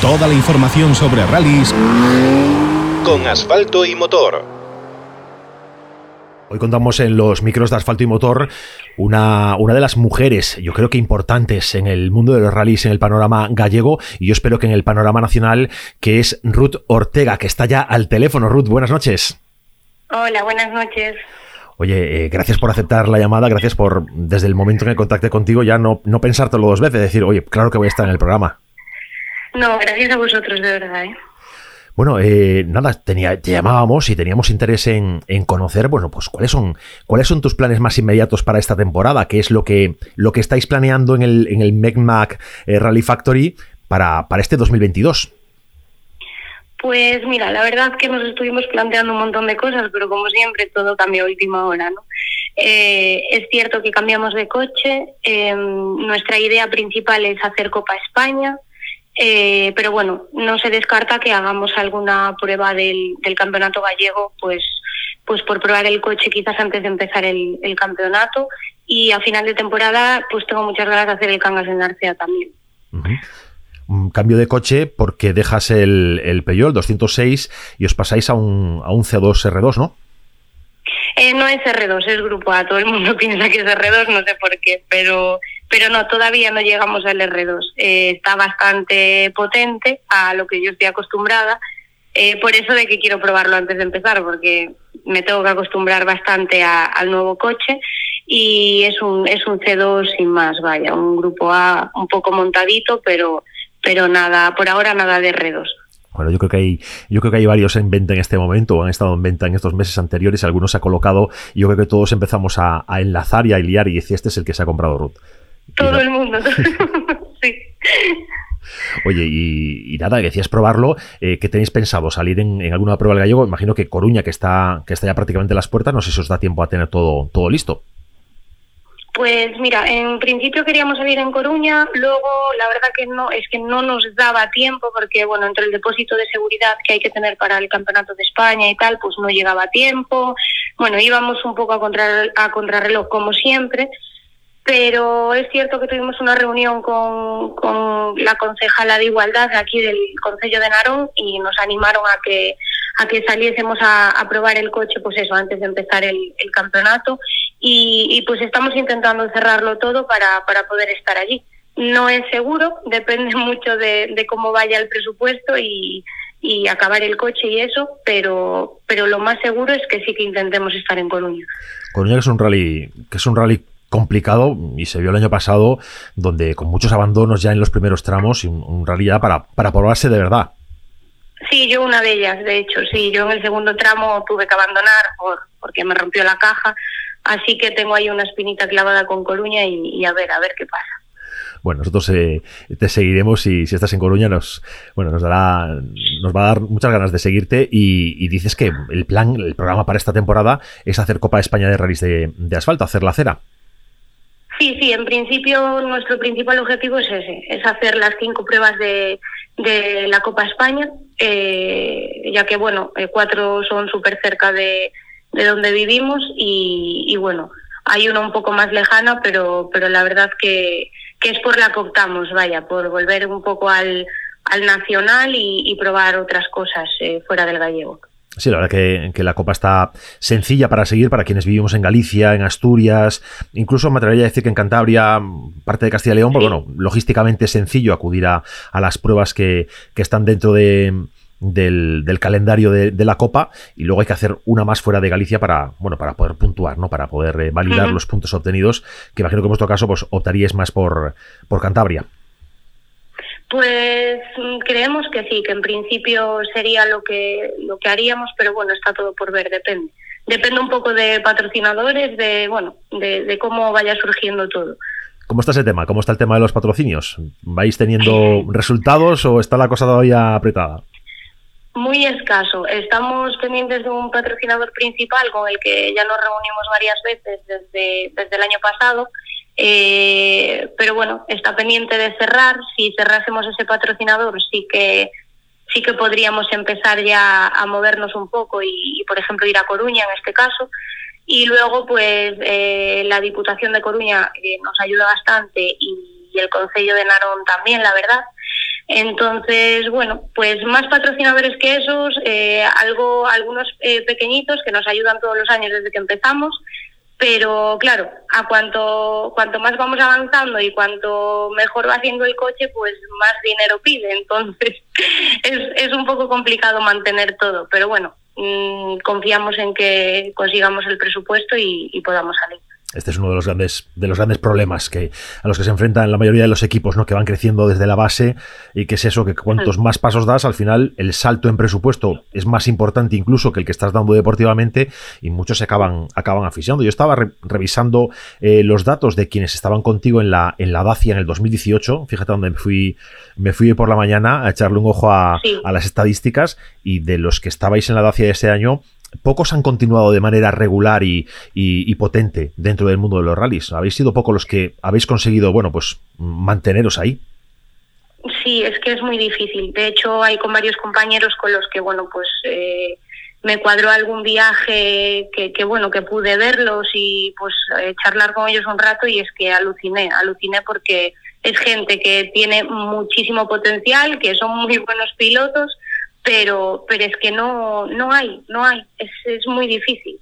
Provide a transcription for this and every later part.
Toda la información sobre rallies con asfalto y motor. Hoy contamos en los micros de asfalto y motor una, una, de las mujeres, yo creo que importantes en el mundo de los rallies, en el panorama gallego, y yo espero que en el panorama nacional, que es Ruth Ortega, que está ya al teléfono. Ruth, buenas noches. Hola, buenas noches. Oye, eh, gracias por aceptar la llamada, gracias por, desde el momento en que contacté contigo, ya no, no pensártelo dos veces, decir, oye, claro que voy a estar en el programa. No, gracias a vosotros, de verdad. ¿eh? Bueno, eh, nada, tenía, te llamábamos y teníamos interés en, conocer, bueno, pues cuáles son, cuáles son tus planes más inmediatos para esta temporada, qué es lo que, lo que estáis planeando en el, en el MECMAC eh, Rally Factory para, para este 2022. Pues mira, la verdad que nos estuvimos planteando un montón de cosas, pero como siempre todo cambia a última hora, ¿no? Eh, es cierto que cambiamos de coche, nuestra idea principal es hacer Copa España, eh, pero bueno, no se descarta que hagamos alguna prueba del, campeonato gallego, pues, pues por probar el coche quizás antes de empezar el, campeonato. Y a final de temporada, pues tengo muchas ganas de hacer el Cangas en Arcea también. Un cambio de coche porque dejas el, el Peugeot 206 y os pasáis a un, a un C2 R2, ¿no? Eh, no es R2, es Grupo A. Todo el mundo piensa que es R2, no sé por qué, pero pero no, todavía no llegamos al R2. Eh, está bastante potente a lo que yo estoy acostumbrada. Eh, por eso de que quiero probarlo antes de empezar, porque me tengo que acostumbrar bastante al nuevo coche y es un, es un C2 sin más, vaya, un grupo A un poco montadito, pero, pero nada, por ahora nada de R2. Bueno, yo creo que hay, yo creo que hay varios en venta en este momento, o han estado en venta en estos meses anteriores, algunos se ha colocado, y yo creo que todos empezamos a, a enlazar y a liar y decir, este es el que se ha comprado Ruth. Todo el mundo. sí. Oye, y, nada, decías probarlo. Eh, ¿Qué tenéis pensado? ¿Salir en, alguna prueba del gallego? Imagino que Coruña, que está, que está ya prácticamente en las puertas, no sé si os da tiempo a tener todo, todo listo. Pues mira, en principio queríamos salir en Coruña, luego la verdad que no, es que no nos daba tiempo porque bueno, entre el depósito de seguridad que hay que tener para el Campeonato de España y tal, pues no llegaba tiempo. Bueno, íbamos un poco a, contra, a contrarreloj como siempre pero es cierto que tuvimos una reunión con, la concejala de igualdad aquí del Concello de Narón y nos animaron a que a que saliésemos a, probar el coche pues eso antes de empezar el, campeonato y, pues estamos intentando cerrarlo todo para, para poder estar allí no es seguro depende mucho de, cómo vaya el presupuesto y, y acabar el coche y eso, pero pero lo más seguro es que sí que intentemos estar en Coruña. Coruña es un rally que es un rally complicado y se vio el año pasado donde con muchos abandonos ya en los primeros tramos y un, realidad para, para probarse de verdad. Sí, yo una de ellas, de hecho, sí, yo en el segundo tramo tuve que abandonar por, porque me rompió la caja, así que tengo ahí una espinita clavada con Coruña y, a ver, a ver qué pasa. Bueno, nosotros eh, te seguiremos y si estás en Coruña nos, bueno, nos dará, nos va a dar muchas ganas de seguirte y, dices que el plan, el programa para esta temporada es hacer Copa de España de Rallys de, de asfalto, hacer la cera. Sí, sí, en principio nuestro principal objetivo es ese, es hacer las cinco pruebas de, de la Copa España, eh, ya que, bueno, eh, cuatro son súper cerca de, de, donde vivimos y, bueno, hay una un poco más lejana, pero, pero la verdad que, que es por la que optamos, vaya, por volver un poco al, al nacional y, probar otras cosas eh, fuera del gallego. Sí, la verdad que, que, la Copa está sencilla para seguir para quienes vivimos en Galicia, en Asturias, incluso me atrevería a decir que en Cantabria, parte de Castilla y León, porque bueno, logísticamente es sencillo acudir a, las pruebas que, están dentro de, del, calendario de, la Copa y luego hay que hacer una más fuera de Galicia para, bueno, para poder puntuar, ¿no? Para poder eh, validar los puntos obtenidos, que imagino que en vuestro caso pues optaríais más por, por Cantabria. Pues mm, creemos que sí, que en principio sería lo que lo que haríamos, pero bueno, está todo por ver, depende. Depende un poco de patrocinadores, de bueno, de, cómo vaya surgiendo todo. ¿Cómo está ese tema? ¿Cómo está el tema de los patrocinios? ¿Vais teniendo resultados o está la cosa todavía apretada? Muy escaso. Estamos pendientes de un patrocinador principal con el que ya nos reunimos varias veces desde, desde el año pasado eh, pero bueno, está pendiente de cerrar. Si cerrásemos ese patrocinador, sí que sí que podríamos empezar ya a movernos un poco y, por ejemplo, ir a Coruña en este caso. Y luego, pues, eh, la Diputación de Coruña eh, nos ayuda bastante y, el Consejo de Narón también, la verdad. Entonces, bueno, pues más patrocinadores que esos, eh, algo, algunos pequeñitos que nos ayudan todos los años desde que empezamos, pero claro, a cuanto, cuanto más vamos avanzando y cuanto mejor va haciendo el coche, pues más dinero pide. Entonces es, es un poco complicado mantener todo, pero bueno, mmm, confiamos en que consigamos el presupuesto y podamos salir. Este es uno de los grandes, de los grandes problemas que, a los que se enfrentan la mayoría de los equipos, ¿no? Que van creciendo desde la base y que es eso, que cuantos más pasos das, al final el salto en presupuesto es más importante incluso que el que estás dando deportivamente y muchos se acaban, acaban asfixiando. Yo estaba revisando eh, los datos de quienes estaban contigo en la, en la Dacia en el 2018. Fíjate dónde me fui, me fui por la mañana a echarle un ojo a, sí. a las estadísticas y de los que estabais en la Dacia ese año, pocos han continuado de manera regular y, y, potente dentro del mundo de los rallies. Habéis sido pocos los que habéis conseguido, bueno, pues manteneros ahí. Sí, es que es muy difícil. De hecho, hay con varios compañeros con los que, bueno, pues eh, me cuadró algún viaje que, que, bueno, que pude verlos y pues eh, charlar con ellos un rato y es que aluciné, aluciné porque es gente que tiene muchísimo potencial, que son muy buenos pilotos, pero pero es que no no hay no hay es, es muy difícil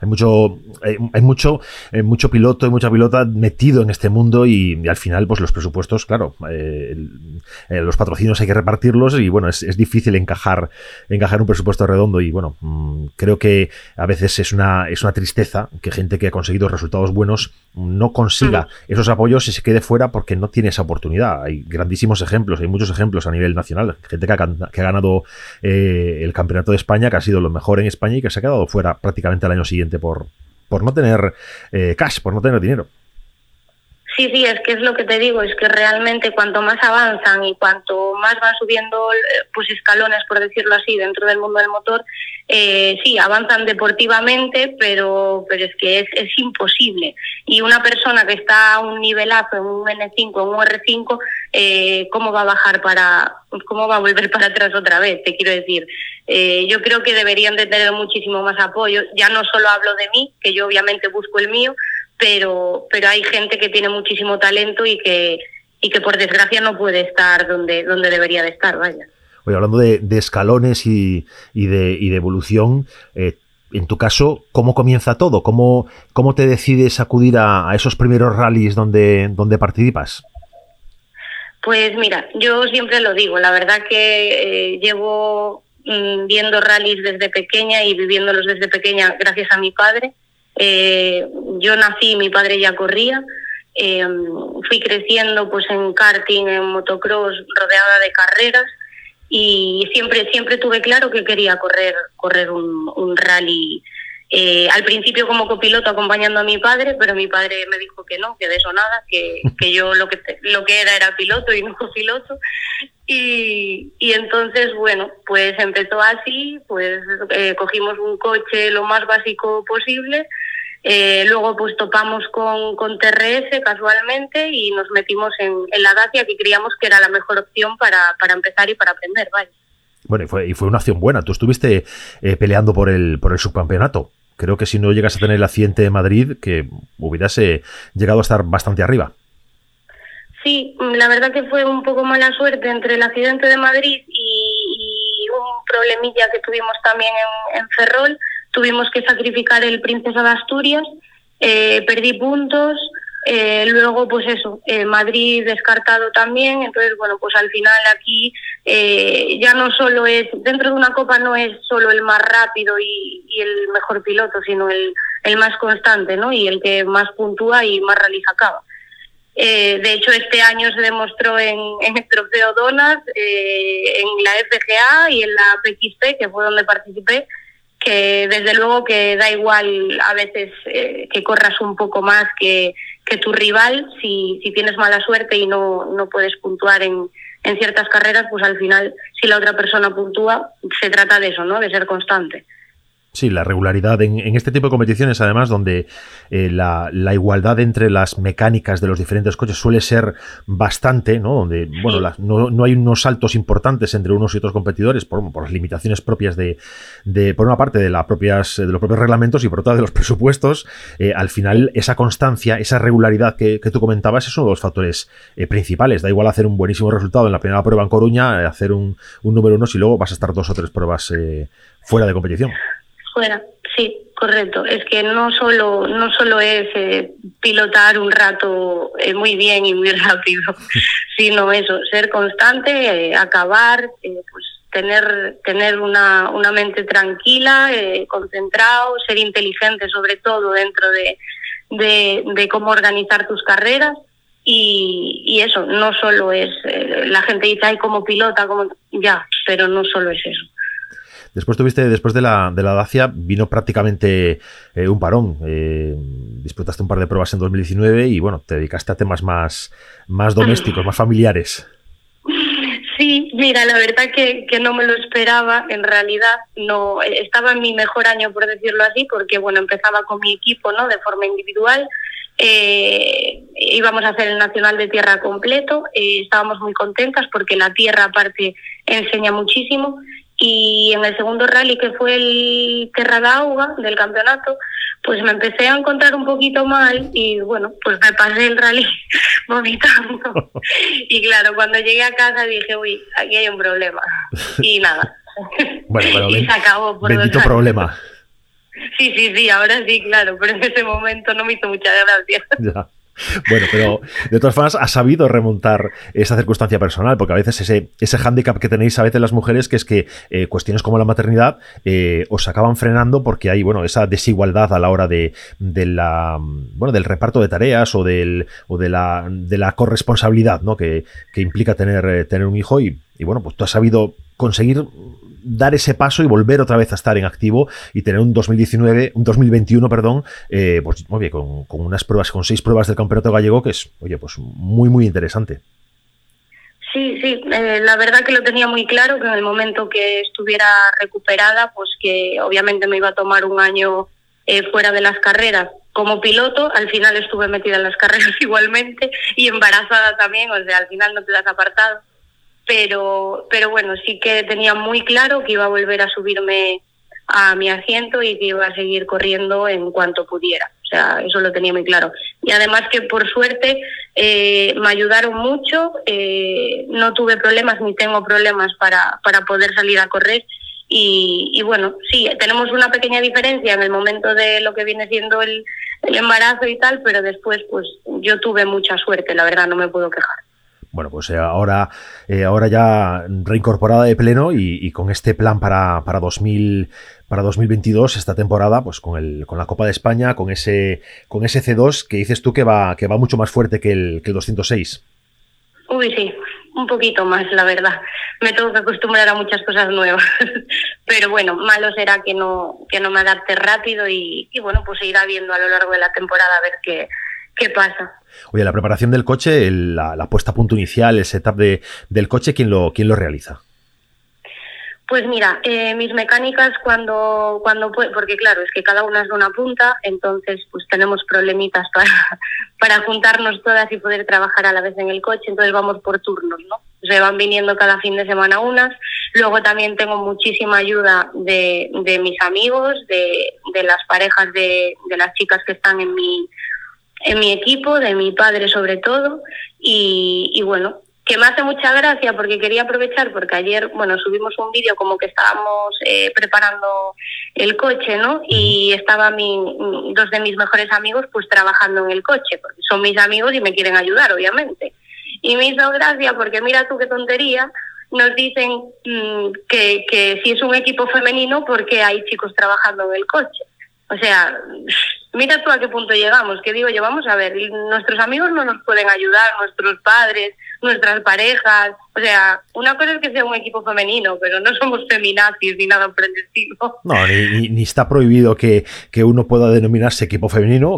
hay mucho hay, hay mucho eh, mucho piloto y mucha pilota metido en este mundo y, y al final pues los presupuestos claro eh, el, eh, los patrocinios hay que repartirlos y bueno es, es, difícil encajar encajar un presupuesto redondo y bueno mmm, creo que a veces es una es una tristeza que gente que ha conseguido resultados buenos no consiga mm. esos apoyos y se quede fuera porque no tiene esa oportunidad. Hay grandísimos ejemplos hay muchos ejemplos a nivel nacional. Gente que ha, que ha ganado eh, el campeonato de España que ha sido lo mejor en España y que se ha quedado fuera prácticamente el año siguiente por, por no tener eh, cash, por no tener dinero. Sí, sí, es que es lo que te digo, es que realmente cuanto más avanzan y cuanto más van subiendo eh, pues escalones, por decirlo así, dentro del mundo del motor, eh, sí, avanzan deportivamente, pero, pero es que es, es, imposible. Y una persona que está a un nivelazo en un N5, en un R5, eh, ¿cómo va a bajar para, cómo va a volver para atrás otra vez? Te quiero decir, eh, yo creo que deberían de tener muchísimo más apoyo. Ya no solo hablo de mí, que yo obviamente busco el mío, pero, pero hay gente que tiene muchísimo talento y que, y que por desgracia no puede estar donde, donde debería de estar, vaya. Oye, hablando de, escalones y, y, de, y de evolución, eh, en tu caso, ¿cómo comienza todo? ¿Cómo, cómo te decides acudir a, a esos primeros rallies donde, donde participas? Pues mira, yo siempre lo digo, la verdad que eh, llevo mmm, viendo rallies desde pequeña y viviéndolos desde pequeña gracias a mi padre. Eh, yo nací, mi padre ya corría, eh, fui creciendo pues en karting, en motocross, rodeada de carreras y siempre siempre tuve claro que quería correr correr un rally eh, al principio como copiloto acompañando a mi padre pero mi padre me dijo que no que de eso nada que, que yo lo que lo que era era piloto y no copiloto y, y entonces bueno pues empezó así pues eh, cogimos un coche lo más básico posible eh, luego pues topamos con, con, TRS casualmente y nos metimos en, en, la Dacia que creíamos que era la mejor opción para, para empezar y para aprender, vaya. Bueno, y fue, y fue una opción buena. Tú estuviste eh, peleando por el, por el subcampeonato. Creo que si no llegas a tener el accidente de Madrid, que hubieras llegado a estar bastante arriba. Sí, la verdad que fue un poco mala suerte entre el accidente de Madrid y, un problemilla que tuvimos también en, en Ferrol tuvimos que sacrificar el Princesa de Asturias, eh, perdí puntos, eh, luego pues eso, eh, Madrid descartado también, entonces bueno, pues al final aquí eh, ya no solo es, dentro de una copa no es solo el más rápido y, el mejor piloto, sino el, el, más constante, ¿no? Y el que más puntúa y más realiza acaba. Eh, de hecho, este año se demostró en, el Trofeo Donas, eh, en la FGA y en la PXP, que fue donde participé, que desde luego que da igual a veces que corras un poco más que, que tu rival, si, si, tienes mala suerte y no, no puedes puntuar en, en, ciertas carreras, pues al final, si la otra persona puntúa, se trata de eso, ¿no? De ser constante. Sí, la regularidad en, este tipo de competiciones, además, donde eh, la, igualdad entre las mecánicas de los diferentes coches suele ser bastante, ¿no? Donde, bueno, no, hay unos saltos importantes entre unos y otros competidores por, las limitaciones propias de, por una parte, de, las propias, de los propios reglamentos y por otra de los presupuestos. Eh, al final, esa constancia, esa regularidad que, tú comentabas es uno de los factores eh, principales. Da igual hacer un buenísimo resultado en la primera prueba en Coruña, hacer un, un número uno si luego vas a estar dos o tres pruebas fuera de competición. Fuera, sí, correcto. Es que no solo, no solo es eh, pilotar un rato eh, muy bien y muy rápido, sino eso, ser constante, eh, acabar, pues tener, tener una, una mente tranquila, concentrado, ser inteligente sobre todo dentro de, de, de cómo organizar tus carreras. Y, y, eso, no solo es, la gente dice, ay, como pilota, como ya, pero no solo es eso. Después tuviste, después de la, de la Dacia, vino prácticamente eh, un parón. Eh, disputaste un par de pruebas en 2019 y bueno, te dedicaste a temas más, más domésticos, más familiares. Sí, mira, la verdad que, no me lo esperaba. En realidad, no estaba en mi mejor año, por decirlo así, porque bueno, empezaba con mi equipo, ¿no? De forma individual. Eh, íbamos a hacer el nacional de tierra completo. estábamos muy contentas porque la tierra aparte enseña muchísimo y en el segundo rally que fue el Terra d'Auga del campeonato pues me empecé a encontrar un poquito mal y bueno pues me pasé el rally vomitando. Y claro cuando llegué a casa dije uy aquí hay un problema y nada. Bueno pero y se acabó por bendito problema. Sí sí sí ahora sí claro pero en ese momento no me hizo mucha gracia. Ya. Bueno, pero de todas formas, ha sabido remontar esa circunstancia personal, porque a veces ese, ese hándicap que tenéis a veces las mujeres, que es que eh, cuestiones como la maternidad eh, os acaban frenando porque hay, bueno, esa desigualdad a la hora de, la, bueno, del reparto de tareas o, del, o de, la, de la corresponsabilidad, ¿no? Que, implica tener, eh, tener un hijo y, y bueno, pues tú has sabido conseguir dar ese paso y volver otra vez a estar en activo y tener un 2019, un 2021, perdón, eh, pues muy bien, con, unas pruebas, con seis pruebas del campeonato gallego, que es, oye, pues muy, muy interesante. Sí, sí, eh, la verdad que lo tenía muy claro, que en el momento que estuviera recuperada, pues que obviamente me iba a tomar un año eh, fuera de las carreras como piloto, al final estuve metida en las carreras igualmente y embarazada también, o sea, al final no te das apartado pero, pero bueno, sí que tenía muy claro que iba a volver a subirme a mi asiento y que iba a seguir corriendo en cuanto pudiera. O sea, eso lo tenía muy claro. Y además que por suerte eh, me ayudaron mucho, eh, no tuve problemas ni tengo problemas para, para poder salir a correr. Y, y, bueno, sí, tenemos una pequeña diferencia en el momento de lo que viene siendo el, el embarazo y tal, pero después pues yo tuve mucha suerte, la verdad, no me puedo quejar bueno, pues eh, ahora, eh, ahora ya reincorporada de pleno y, con este plan para, para, 2000, para 2022, esta temporada, pues con, el, con la Copa de España, con ese, con ese C2 que dices tú que va, que va mucho más fuerte que el, que el 206. Uy, sí, un poquito más, la verdad. Me tengo que acostumbrar a muchas cosas nuevas. Pero bueno, malo será que no, que no me adapte rápido y, y bueno, pues se irá viendo a lo largo de la temporada a ver qué, qué pasa. Oye, la preparación del coche, la, puesta a punto inicial, el setup de, del coche, ¿quién lo, quién lo realiza? Pues mira, eh, mis mecánicas cuando, cuando porque claro, es que cada una es de una punta, entonces pues tenemos problemitas para, para juntarnos todas y poder trabajar a la vez en el coche, entonces vamos por turnos, ¿no? Se van viniendo cada fin de semana unas. Luego también tengo muchísima ayuda de, de mis amigos, de, de las parejas de, de las chicas que están en mi, en mi equipo, de mi padre sobre todo, y, bueno, que me hace mucha gracia porque quería aprovechar, porque ayer, bueno, subimos un vídeo como que estábamos eh, preparando el coche, ¿no? Y estaba mi, dos de mis mejores amigos pues trabajando en el coche, porque son mis amigos y me quieren ayudar, obviamente. Y me hizo gracia porque mira tú qué tontería, nos dicen mm, que, que si es un equipo femenino, porque hay chicos trabajando en el coche. O sea, mira tú a qué punto llegamos, que digo yo, vamos a ver, nuestros amigos no nos pueden ayudar, nuestros padres, nuestras parejas. O sea, una cosa es que sea un equipo femenino, pero no somos feminazis ni nada por el estilo. No, ni, está prohibido que, que, uno pueda denominarse equipo femenino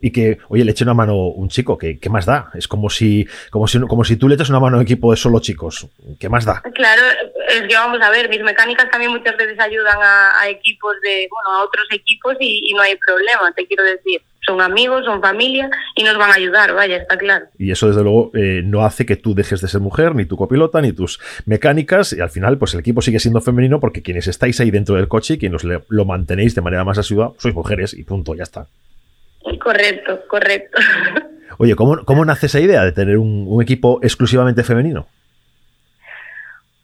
y que, oye, le eche una mano un chico, ¿qué, qué más da? Es como si, como, si, como si tú le echas una mano a un equipo de solo chicos. ¿Qué más da? Claro, es que vamos a ver, mis mecánicas también muchas veces ayudan a, equipos de, bueno, a otros equipos y no hay problema, te quiero decir son amigos, son familia y nos van a ayudar, vaya, está claro. Y eso desde luego eh, no hace que tú dejes de ser mujer, ni tu copilota, ni tus mecánicas, y al final pues el equipo sigue siendo femenino porque quienes estáis ahí dentro del coche y quienes lo mantenéis de manera más asidua, sois mujeres y punto, ya está. Correcto, correcto. Oye, ¿cómo, cómo nace esa idea de tener un equipo exclusivamente femenino?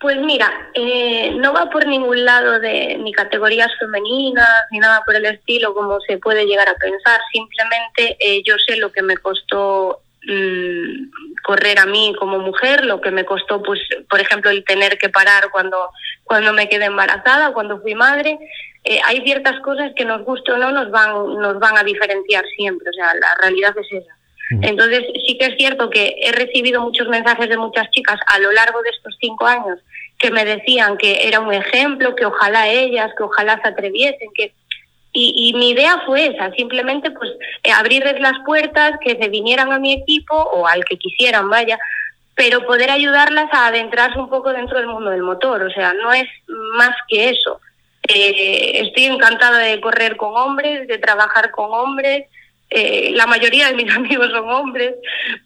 Pues mira, eh, no va por ningún lado de ni categorías femeninas ni nada por el estilo como se puede llegar a pensar. Simplemente eh, yo sé lo que me costó mm, correr a mí como mujer, lo que me costó, pues, por ejemplo, el tener que parar cuando cuando me quedé embarazada, cuando fui madre. Eh, hay ciertas cosas que nos guste o no nos van nos van a diferenciar siempre. O sea, la realidad es esa. Entonces, sí que es cierto que he recibido muchos mensajes de muchas chicas a lo largo de estos cinco años que me decían que era un ejemplo, que ojalá ellas, que ojalá se atreviesen, que y, mi idea fue esa, simplemente pues abrirles las puertas, que se vinieran a mi equipo o al que quisieran, vaya, pero poder ayudarlas a adentrarse un poco dentro del mundo del motor, o sea, no es más que eso. Eh, estoy encantada de correr con hombres, de trabajar con hombres, eh, la mayoría de mis amigos son hombres,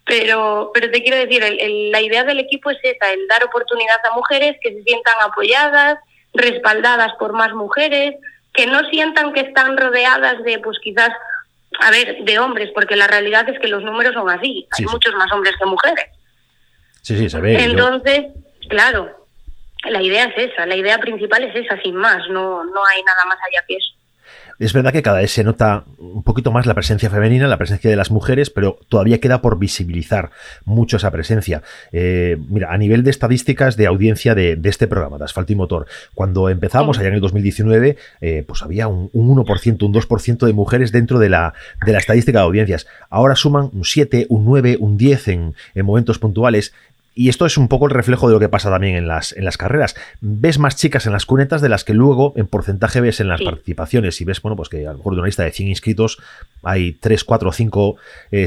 pero, pero te quiero decir, la idea del equipo es esa, el dar oportunidad a mujeres que se sientan apoyadas, respaldadas por más mujeres, que no sientan que están rodeadas de, pues quizás, a ver, de hombres, porque la realidad es que los números son así, hay muchos más hombres que mujeres. Sí, sí, se ve. Entonces, claro, la idea es esa, la idea principal es esa, sin más, no, no hay nada más allá que eso. Es verdad que cada vez se nota un poquito más la presencia femenina, la presencia de las mujeres, pero todavía queda por visibilizar mucho esa presencia. Eh, mira, a nivel de estadísticas de audiencia de, este programa, de Asfalto y Motor, cuando empezamos allá en el 2019, eh, pues había un, 1%, un 2% de mujeres dentro de la, de la estadística de audiencias. Ahora suman un 7, un 9, un 10 en, en momentos puntuales. Y esto es un poco el reflejo de lo que pasa también en las, en las carreras. Ves más chicas en las cunetas de las que luego en porcentaje ves en las participaciones. Y ves, bueno, pues que a lo mejor de una lista de 100 inscritos hay 3, 4, 5,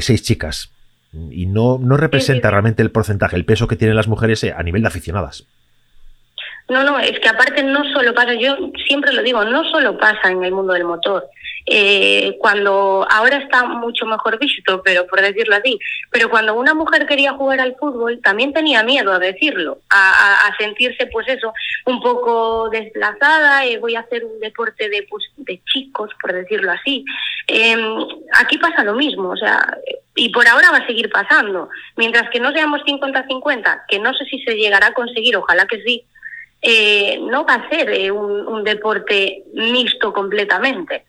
6 chicas. Y no, no representa realmente el porcentaje, el peso que tienen las mujeres eh, a nivel de aficionadas. No, no, es que aparte no solo pasa, yo siempre lo digo, no solo pasa en el mundo del motor. Eh, cuando ahora está mucho mejor visto, pero por decirlo así, pero cuando una mujer quería jugar al fútbol también tenía miedo a decirlo, a, sentirse pues eso, un poco desplazada, eh, voy a hacer un deporte de, pues, de chicos, por decirlo así. Em, aquí pasa lo mismo, o sea, y por ahora va a seguir pasando. Mientras que no seamos 50-50, que no sé si se llegará a conseguir, ojalá que sí, eh, no va a ser eh, un, deporte mixto completamente.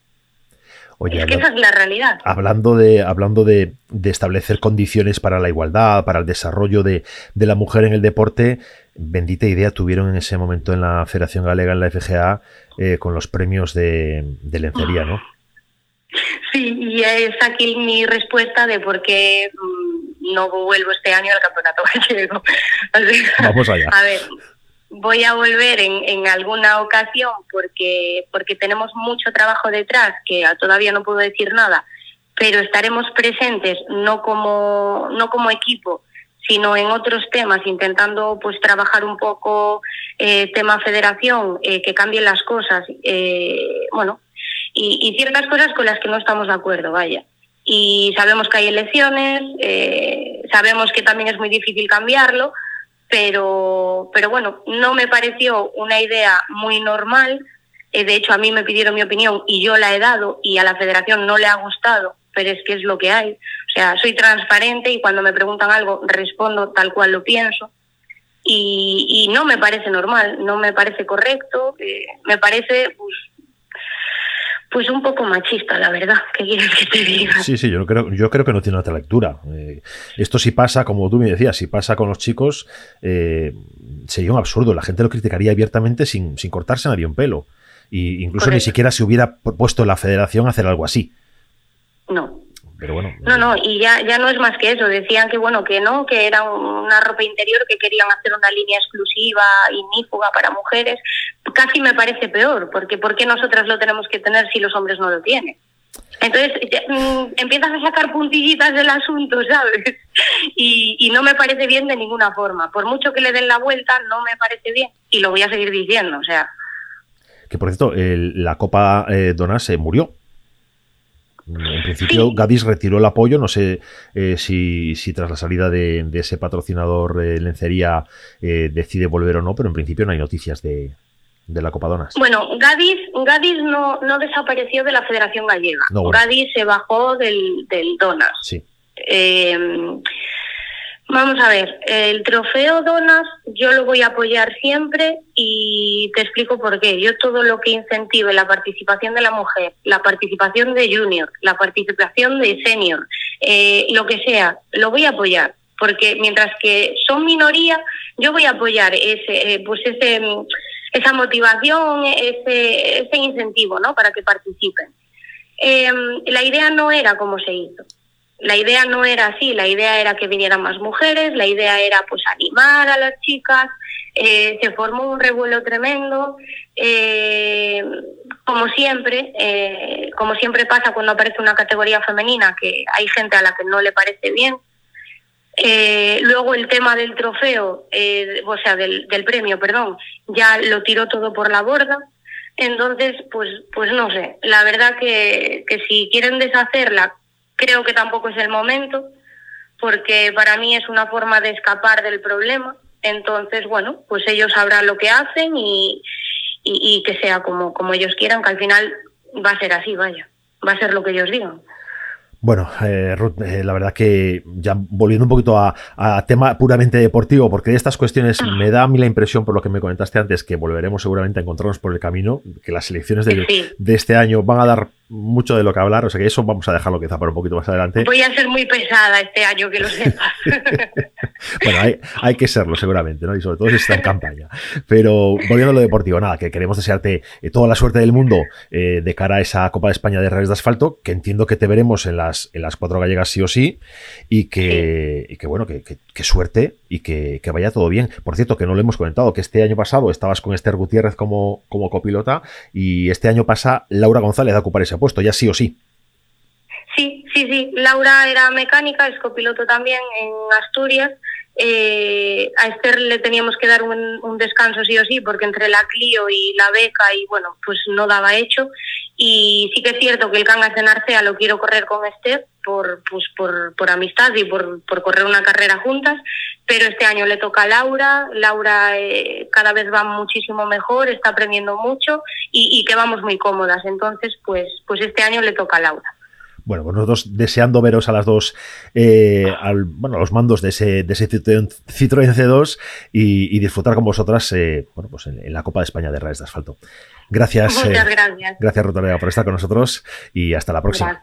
Es que esa es la realidad. Hablando de, hablando de, establecer condiciones para la igualdad, para el desarrollo de, la mujer en el deporte, bendita idea tuvieron en ese momento en la Federación Galega, en la FGA, eh, con los premios de, lencería, ¿no? Sí, y es aquí mi respuesta de por qué mm, no vuelvo este año al campeonato gallego. Vamos allá. A ver, voy a volver en, en, alguna ocasión porque, porque tenemos mucho trabajo detrás, que todavía no puedo decir nada, pero estaremos presentes no como, no como equipo, sino en otros temas, intentando pues trabajar un poco eh, tema federación, eh, que cambien las cosas, eh, bueno, y, y, ciertas cosas con las que no estamos de acuerdo, vaya. Y sabemos que hay elecciones, eh, sabemos que también es muy difícil cambiarlo, pero, pero bueno, no me pareció una idea muy normal. Eh, de hecho, a mí me pidieron mi opinión y yo la he dado y a la federación no le ha gustado, pero es que es lo que hay. O sea, soy transparente y cuando me preguntan algo respondo tal cual lo pienso. Y, y no me parece normal, no me parece correcto, eh, me parece pues, pues un poco machista, la verdad. ¿Qué quieres que te diga? Sí, sí, yo creo, yo creo que no tiene otra lectura. Eh, esto sí pasa, como tú me decías, si pasa con los chicos, eh, sería un absurdo. La gente lo criticaría abiertamente sin, sin cortarse nadie un pelo. Y incluso ni siquiera se hubiera puesto la federación a hacer algo así. No. Pero bueno. No, no, y ya, ya no es más que eso. Decían que bueno, que no, que era una ropa interior, que querían hacer una línea exclusiva, inífuga para mujeres. Casi me parece peor, porque ¿por qué nosotras lo tenemos que tener si los hombres no lo tienen? Entonces mm, empiezas a sacar puntillitas del asunto, ¿sabes? Y, y, no me parece bien de ninguna forma. Por mucho que le den la vuelta, no me parece bien. Y lo voy a seguir diciendo, o sea. Que por cierto, la Copa eh, Donas se murió. En principio, Gadis retiró el apoyo. No sé eh, si, si, tras la salida de, ese patrocinador eh, lencería eh, decide volver o no, pero en principio no hay noticias de, de la Copa Donas. Bueno, Gadis, Gadis no, no desapareció de la Federación Gallega. Gadis se bajó del, del Donas. Sí. Vamos a ver, el trofeo Donas yo lo voy a apoyar siempre y te explico por qué. Yo todo lo que incentive la participación de la mujer, la participación de junior, la participación de senior, eh, lo que sea, lo voy a apoyar. Porque mientras que son minoría, yo voy a apoyar ese, eh, pues ese, esa motivación, ese, ese incentivo, ¿no? Para que participen. Eh, la idea no era como se hizo la idea no era así, la idea era que vinieran más mujeres, la idea era pues animar a las chicas, eh, se formó un revuelo tremendo, eh, como siempre, eh, como siempre pasa cuando aparece una categoría femenina, que hay gente a la que no le parece bien. luego el tema del trofeo, o sea, del, del premio, perdón, ya lo tiró todo por la borda. Entonces, pues, pues no sé, la verdad que, que si quieren deshacerla Creo que tampoco es el momento, porque para mí es una forma de escapar del problema. Entonces, bueno, pues ellos sabrán lo que hacen y, y, que sea como, como ellos quieran, que al final va a ser así, vaya, va a ser lo que ellos digan. Bueno, eh, Ruth, eh, la verdad que ya volviendo un poquito a, tema puramente deportivo, porque de estas cuestiones ah. me da a mí la impresión, por lo que me comentaste antes, que volveremos seguramente a encontrarnos por el camino, que las elecciones de, de este año van a dar mucho de lo que hablar, o sea que eso vamos a dejarlo quizá para un poquito más adelante. Voy a ser muy pesada este año, que lo sepas. bueno, hay, hay, que serlo seguramente, ¿no? Y sobre todo si está en campaña. Pero volviendo a lo deportivo, nada, que queremos desearte eh, toda la suerte del mundo eh, de cara a esa Copa de España de Reyes de Asfalto, que entiendo que te veremos en las, en las cuatro gallegas sí o sí, y que, y que bueno, que, que, suerte y que, que, vaya todo bien. Por cierto, que no lo hemos comentado, que este año pasado estabas con Esther Gutiérrez como, como copilota y este año pasa Laura González a ocupar ese puesto, ya sí o sí. Sí, sí, sí. Laura era mecánica, es copiloto también en Asturias. Eh, a Esther le teníamos que dar un, descanso sí o sí, porque entre la Clio y la beca y bueno, pues no daba hecho. Y sí que es cierto que el Cangas en Arcea lo quiero correr con Esther por, pues por, amistad y por, por correr una carrera juntas, pero este año le toca a Laura. Laura eh, cada vez va muchísimo mejor, está aprendiendo mucho y, y que vamos muy cómodas. Entonces, pues, pues este año le toca a Laura. Bueno, pues nosotros deseando veros a las dos, eh, al, bueno, a los mandos de ese, de ese Citroën, C2 y, disfrutar con vosotras eh, bueno, pues en, la Copa de España de Rayos de Asfalto. Gracias. Muchas gracias. Gracias, Rotorega, por estar con nosotros y hasta la próxima.